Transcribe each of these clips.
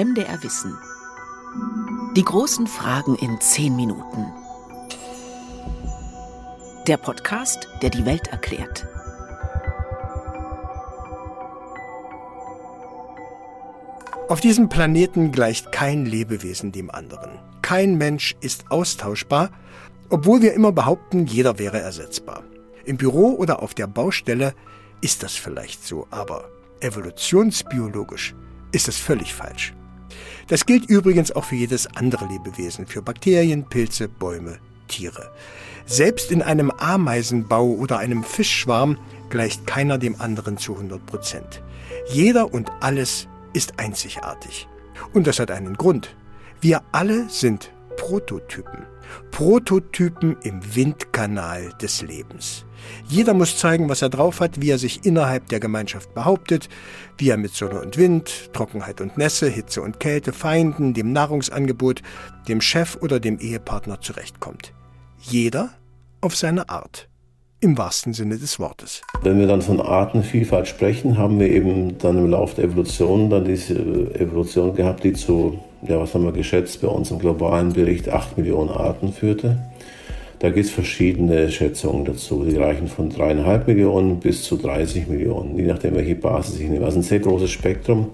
MDR Wissen. Die großen Fragen in zehn Minuten. Der Podcast, der die Welt erklärt. Auf diesem Planeten gleicht kein Lebewesen dem anderen. Kein Mensch ist austauschbar, obwohl wir immer behaupten, jeder wäre ersetzbar. Im Büro oder auf der Baustelle ist das vielleicht so, aber evolutionsbiologisch ist das völlig falsch. Das gilt übrigens auch für jedes andere Lebewesen, für Bakterien, Pilze, Bäume, Tiere. Selbst in einem Ameisenbau oder einem Fischschwarm gleicht keiner dem anderen zu 100 Prozent. Jeder und alles ist einzigartig. Und das hat einen Grund. Wir alle sind Prototypen. Prototypen im Windkanal des Lebens. Jeder muss zeigen, was er drauf hat, wie er sich innerhalb der Gemeinschaft behauptet, wie er mit Sonne und Wind, Trockenheit und Nässe, Hitze und Kälte, Feinden, dem Nahrungsangebot, dem Chef oder dem Ehepartner zurechtkommt. Jeder auf seine Art. Im wahrsten Sinne des Wortes. Wenn wir dann von Artenvielfalt sprechen, haben wir eben dann im Laufe der Evolution dann diese Evolution gehabt, die zu, ja, was haben wir geschätzt, bei uns im globalen Bericht 8 Millionen Arten führte. Da gibt es verschiedene Schätzungen dazu. Die reichen von dreieinhalb Millionen bis zu 30 Millionen, je nachdem, welche Basis ich nehme. Also ein sehr großes Spektrum.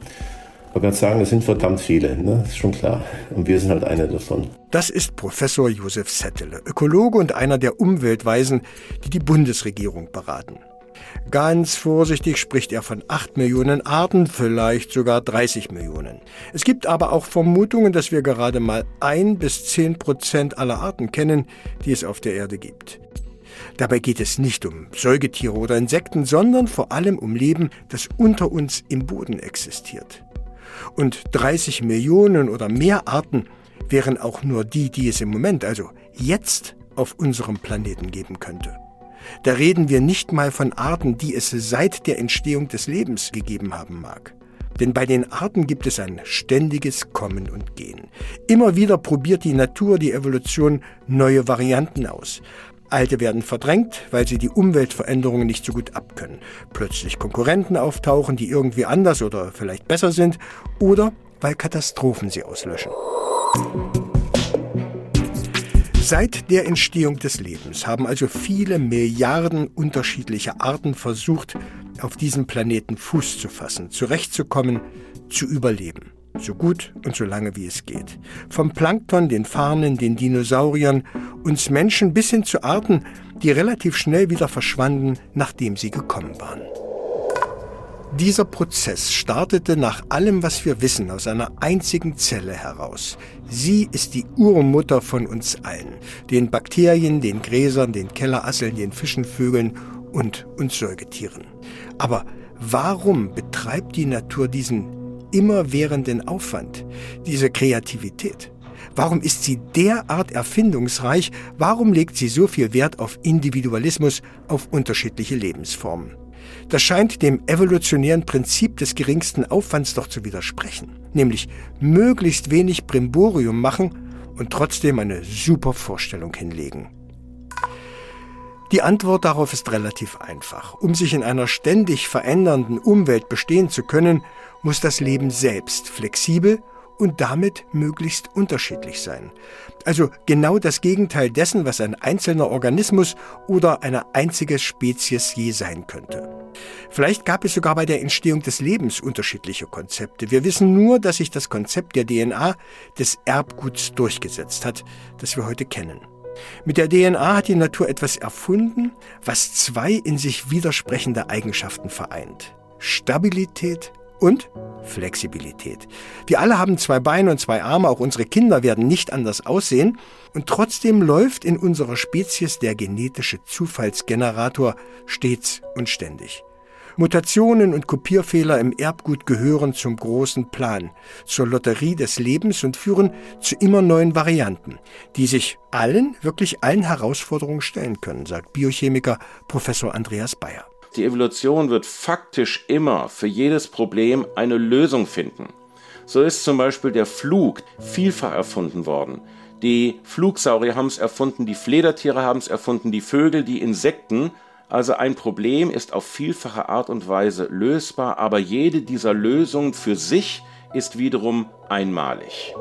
Man kann sagen, es sind verdammt viele, ne? das ist schon klar. Und wir sind halt einer davon. Das ist Professor Josef Settele, Ökologe und einer der Umweltweisen, die die Bundesregierung beraten. Ganz vorsichtig spricht er von 8 Millionen Arten, vielleicht sogar 30 Millionen. Es gibt aber auch Vermutungen, dass wir gerade mal ein bis zehn Prozent aller Arten kennen, die es auf der Erde gibt. Dabei geht es nicht um Säugetiere oder Insekten, sondern vor allem um Leben, das unter uns im Boden existiert. Und 30 Millionen oder mehr Arten wären auch nur die, die es im Moment, also jetzt, auf unserem Planeten geben könnte. Da reden wir nicht mal von Arten, die es seit der Entstehung des Lebens gegeben haben mag. Denn bei den Arten gibt es ein ständiges Kommen und Gehen. Immer wieder probiert die Natur, die Evolution neue Varianten aus. Alte werden verdrängt, weil sie die Umweltveränderungen nicht so gut abkönnen. Plötzlich Konkurrenten auftauchen, die irgendwie anders oder vielleicht besser sind, oder weil Katastrophen sie auslöschen. Seit der Entstehung des Lebens haben also viele Milliarden unterschiedliche Arten versucht, auf diesem Planeten Fuß zu fassen, zurechtzukommen, zu überleben. So gut und so lange wie es geht. Vom Plankton, den Farnen, den Dinosauriern, uns Menschen bis hin zu Arten, die relativ schnell wieder verschwanden, nachdem sie gekommen waren. Dieser Prozess startete nach allem, was wir wissen, aus einer einzigen Zelle heraus. Sie ist die Urmutter von uns allen, den Bakterien, den Gräsern, den Kellerasseln, den Fischen, Vögeln und uns Säugetieren. Aber warum betreibt die Natur diesen immerwährenden Aufwand, diese Kreativität? Warum ist sie derart erfindungsreich? Warum legt sie so viel Wert auf Individualismus, auf unterschiedliche Lebensformen? Das scheint dem evolutionären Prinzip des geringsten Aufwands doch zu widersprechen, nämlich möglichst wenig Brimborium machen und trotzdem eine super Vorstellung hinlegen. Die Antwort darauf ist relativ einfach. Um sich in einer ständig verändernden Umwelt bestehen zu können, muss das Leben selbst flexibel und damit möglichst unterschiedlich sein. Also genau das Gegenteil dessen, was ein einzelner Organismus oder eine einzige Spezies je sein könnte. Vielleicht gab es sogar bei der Entstehung des Lebens unterschiedliche Konzepte. Wir wissen nur, dass sich das Konzept der DNA des Erbguts durchgesetzt hat, das wir heute kennen. Mit der DNA hat die Natur etwas erfunden, was zwei in sich widersprechende Eigenschaften vereint. Stabilität und Flexibilität. Wir alle haben zwei Beine und zwei Arme, auch unsere Kinder werden nicht anders aussehen, und trotzdem läuft in unserer Spezies der genetische Zufallsgenerator stets und ständig. Mutationen und Kopierfehler im Erbgut gehören zum großen Plan, zur Lotterie des Lebens und führen zu immer neuen Varianten, die sich allen, wirklich allen Herausforderungen stellen können, sagt Biochemiker Professor Andreas Bayer. Die Evolution wird faktisch immer für jedes Problem eine Lösung finden. So ist zum Beispiel der Flug vielfach erfunden worden. Die Flugsaurier haben es erfunden, die Fledertiere haben es erfunden, die Vögel, die Insekten. Also ein Problem ist auf vielfache Art und Weise lösbar, aber jede dieser Lösungen für sich ist wiederum einmalig.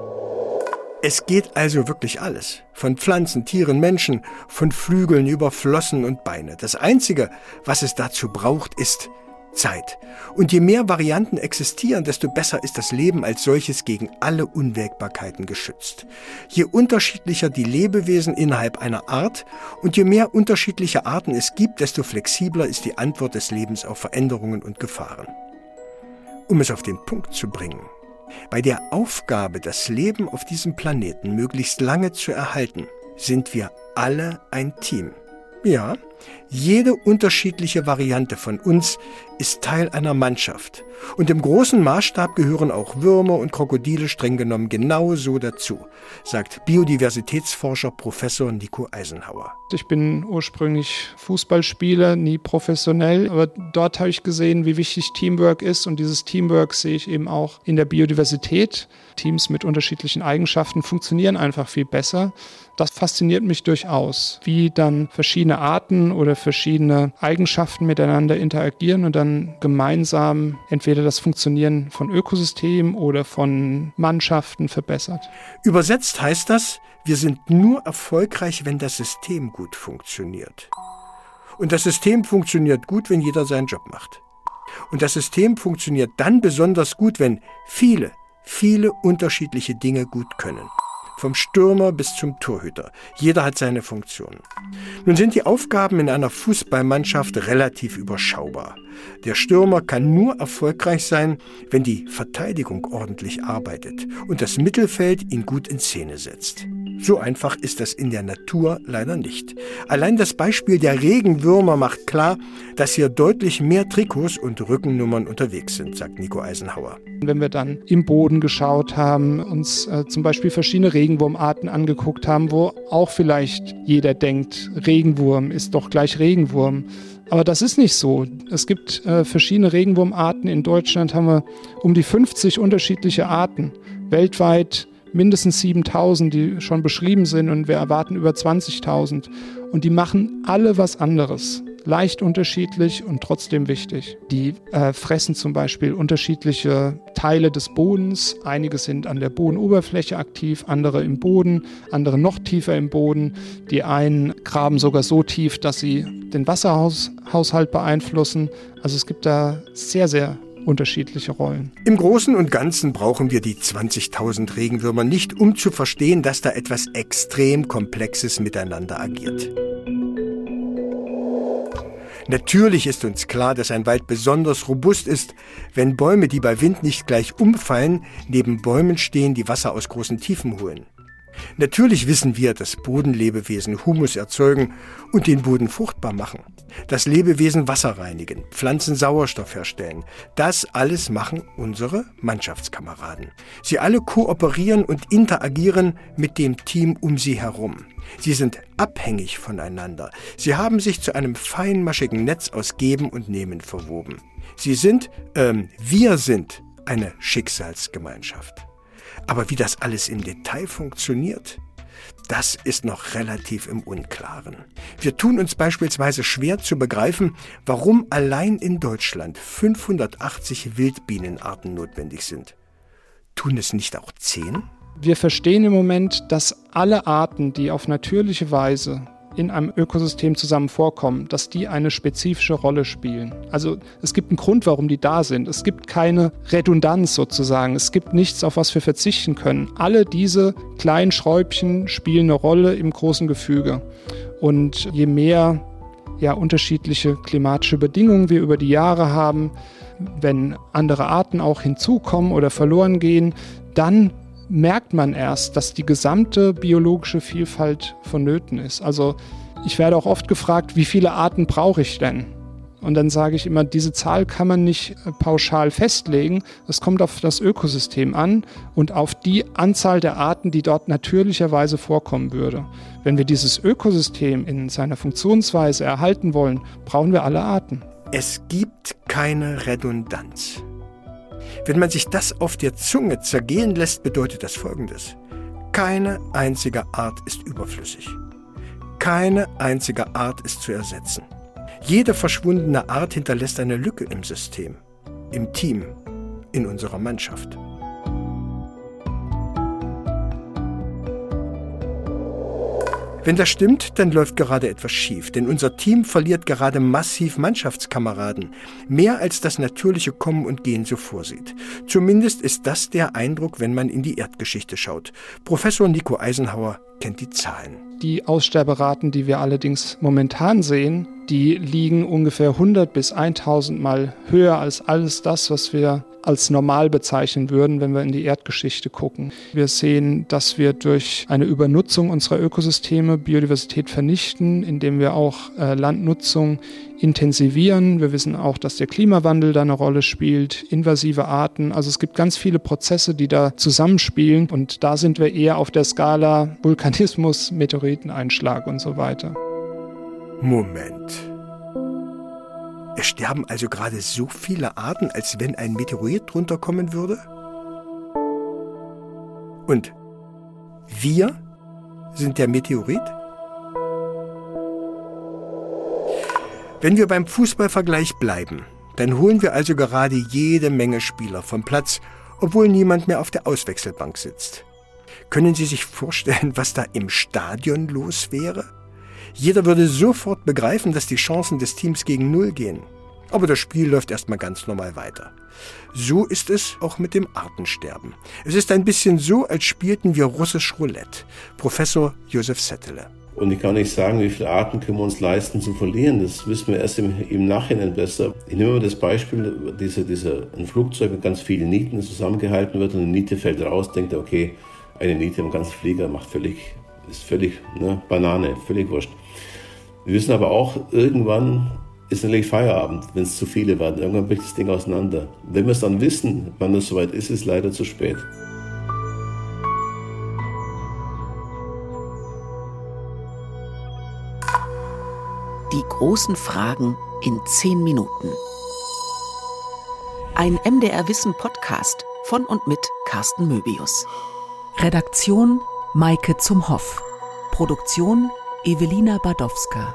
Es geht also wirklich alles. Von Pflanzen, Tieren, Menschen, von Flügeln über Flossen und Beine. Das Einzige, was es dazu braucht, ist Zeit. Und je mehr Varianten existieren, desto besser ist das Leben als solches gegen alle Unwägbarkeiten geschützt. Je unterschiedlicher die Lebewesen innerhalb einer Art und je mehr unterschiedliche Arten es gibt, desto flexibler ist die Antwort des Lebens auf Veränderungen und Gefahren. Um es auf den Punkt zu bringen, bei der Aufgabe, das Leben auf diesem Planeten möglichst lange zu erhalten, sind wir alle ein Team. Ja, jede unterschiedliche Variante von uns ist Teil einer Mannschaft. Und im großen Maßstab gehören auch Würmer und Krokodile streng genommen genauso dazu, sagt Biodiversitätsforscher Professor Nico Eisenhauer. Ich bin ursprünglich Fußballspieler, nie professionell, aber dort habe ich gesehen, wie wichtig Teamwork ist und dieses Teamwork sehe ich eben auch in der Biodiversität. Teams mit unterschiedlichen Eigenschaften funktionieren einfach viel besser. Das fasziniert mich durchaus, wie dann verschiedene Arten oder verschiedene Eigenschaften miteinander interagieren und dann gemeinsam entweder das Funktionieren von Ökosystemen oder von Mannschaften verbessert. Übersetzt heißt das, wir sind nur erfolgreich, wenn das System gut funktioniert. Und das System funktioniert gut, wenn jeder seinen Job macht. Und das System funktioniert dann besonders gut, wenn viele, viele unterschiedliche Dinge gut können. Vom Stürmer bis zum Torhüter. Jeder hat seine Funktion. Nun sind die Aufgaben in einer Fußballmannschaft relativ überschaubar. Der Stürmer kann nur erfolgreich sein, wenn die Verteidigung ordentlich arbeitet und das Mittelfeld ihn gut in Szene setzt. So einfach ist das in der Natur leider nicht. Allein das Beispiel der Regenwürmer macht klar, dass hier deutlich mehr Trikots und Rückennummern unterwegs sind, sagt Nico Eisenhauer. Wenn wir dann im Boden geschaut haben, uns äh, zum Beispiel verschiedene Regenwurmarten angeguckt haben, wo auch vielleicht jeder denkt, Regenwurm ist doch gleich Regenwurm. Aber das ist nicht so. Es gibt äh, verschiedene Regenwurmarten. In Deutschland haben wir um die 50 unterschiedliche Arten. Weltweit mindestens 7000, die schon beschrieben sind und wir erwarten über 20.000. Und die machen alle was anderes. Leicht unterschiedlich und trotzdem wichtig. Die äh, fressen zum Beispiel unterschiedliche Teile des Bodens. Einige sind an der Bodenoberfläche aktiv, andere im Boden, andere noch tiefer im Boden. Die einen graben sogar so tief, dass sie den Wasserhaushalt beeinflussen. Also es gibt da sehr, sehr unterschiedliche Rollen. Im Großen und Ganzen brauchen wir die 20.000 Regenwürmer nicht, um zu verstehen, dass da etwas extrem Komplexes miteinander agiert. Natürlich ist uns klar, dass ein Wald besonders robust ist, wenn Bäume, die bei Wind nicht gleich umfallen, neben Bäumen stehen, die Wasser aus großen Tiefen holen. Natürlich wissen wir, dass Bodenlebewesen Humus erzeugen und den Boden fruchtbar machen. Dass Lebewesen Wasser reinigen, Pflanzen Sauerstoff herstellen. Das alles machen unsere Mannschaftskameraden. Sie alle kooperieren und interagieren mit dem Team um sie herum. Sie sind abhängig voneinander. Sie haben sich zu einem feinmaschigen Netz aus Geben und Nehmen verwoben. Sie sind, ähm, wir sind eine Schicksalsgemeinschaft. Aber wie das alles im Detail funktioniert, das ist noch relativ im Unklaren. Wir tun uns beispielsweise schwer zu begreifen, warum allein in Deutschland 580 Wildbienenarten notwendig sind. Tun es nicht auch 10? Wir verstehen im Moment, dass alle Arten, die auf natürliche Weise in einem Ökosystem zusammen vorkommen, dass die eine spezifische Rolle spielen. Also es gibt einen Grund, warum die da sind. Es gibt keine Redundanz sozusagen. Es gibt nichts, auf was wir verzichten können. Alle diese kleinen Schräubchen spielen eine Rolle im großen Gefüge. Und je mehr ja, unterschiedliche klimatische Bedingungen wir über die Jahre haben, wenn andere Arten auch hinzukommen oder verloren gehen, dann merkt man erst, dass die gesamte biologische Vielfalt vonnöten ist. Also ich werde auch oft gefragt, wie viele Arten brauche ich denn? Und dann sage ich immer, diese Zahl kann man nicht äh, pauschal festlegen. Es kommt auf das Ökosystem an und auf die Anzahl der Arten, die dort natürlicherweise vorkommen würde. Wenn wir dieses Ökosystem in seiner Funktionsweise erhalten wollen, brauchen wir alle Arten. Es gibt keine Redundanz. Wenn man sich das auf der Zunge zergehen lässt, bedeutet das Folgendes. Keine einzige Art ist überflüssig. Keine einzige Art ist zu ersetzen. Jede verschwundene Art hinterlässt eine Lücke im System, im Team, in unserer Mannschaft. Wenn das stimmt, dann läuft gerade etwas schief, denn unser Team verliert gerade massiv Mannschaftskameraden, mehr als das natürliche Kommen und Gehen so vorsieht. Zumindest ist das der Eindruck, wenn man in die Erdgeschichte schaut. Professor Nico Eisenhauer kennt die Zahlen. Die Aussterberaten, die wir allerdings momentan sehen, die liegen ungefähr 100 bis 1000 Mal höher als alles das, was wir als normal bezeichnen würden, wenn wir in die Erdgeschichte gucken. Wir sehen, dass wir durch eine Übernutzung unserer Ökosysteme Biodiversität vernichten, indem wir auch äh, Landnutzung intensivieren. Wir wissen auch, dass der Klimawandel da eine Rolle spielt, invasive Arten. Also es gibt ganz viele Prozesse, die da zusammenspielen und da sind wir eher auf der Skala Vulkanismus, Meteoriteneinschlag und so weiter. Moment. Es sterben also gerade so viele Arten, als wenn ein Meteorit drunter kommen würde? Und wir sind der Meteorit? Wenn wir beim Fußballvergleich bleiben, dann holen wir also gerade jede Menge Spieler vom Platz, obwohl niemand mehr auf der Auswechselbank sitzt. Können Sie sich vorstellen, was da im Stadion los wäre? Jeder würde sofort begreifen, dass die Chancen des Teams gegen Null gehen. Aber das Spiel läuft erstmal ganz normal weiter. So ist es auch mit dem Artensterben. Es ist ein bisschen so, als spielten wir russisch Roulette. Professor Josef Settele. Und ich kann nicht sagen, wie viele Arten können wir uns leisten zu verlieren. Das wissen wir erst im, im Nachhinein besser. Ich nehme mal das Beispiel, diese, diese, ein Flugzeug mit ganz vielen Nieten zusammengehalten wird und eine Niete fällt raus, denkt er, okay, eine Niete im ganzen Flieger macht völlig, ist völlig ne, Banane, völlig wurscht. Wir wissen aber auch, irgendwann ist natürlich Feierabend, wenn es zu viele werden. Irgendwann bricht das Ding auseinander. Wenn wir es dann wissen, wann es soweit ist, ist es leider zu spät. Die großen Fragen in zehn Minuten. Ein MDR Wissen Podcast von und mit Carsten Möbius. Redaktion Maike zum Hoff. Produktion Evelina Badowska.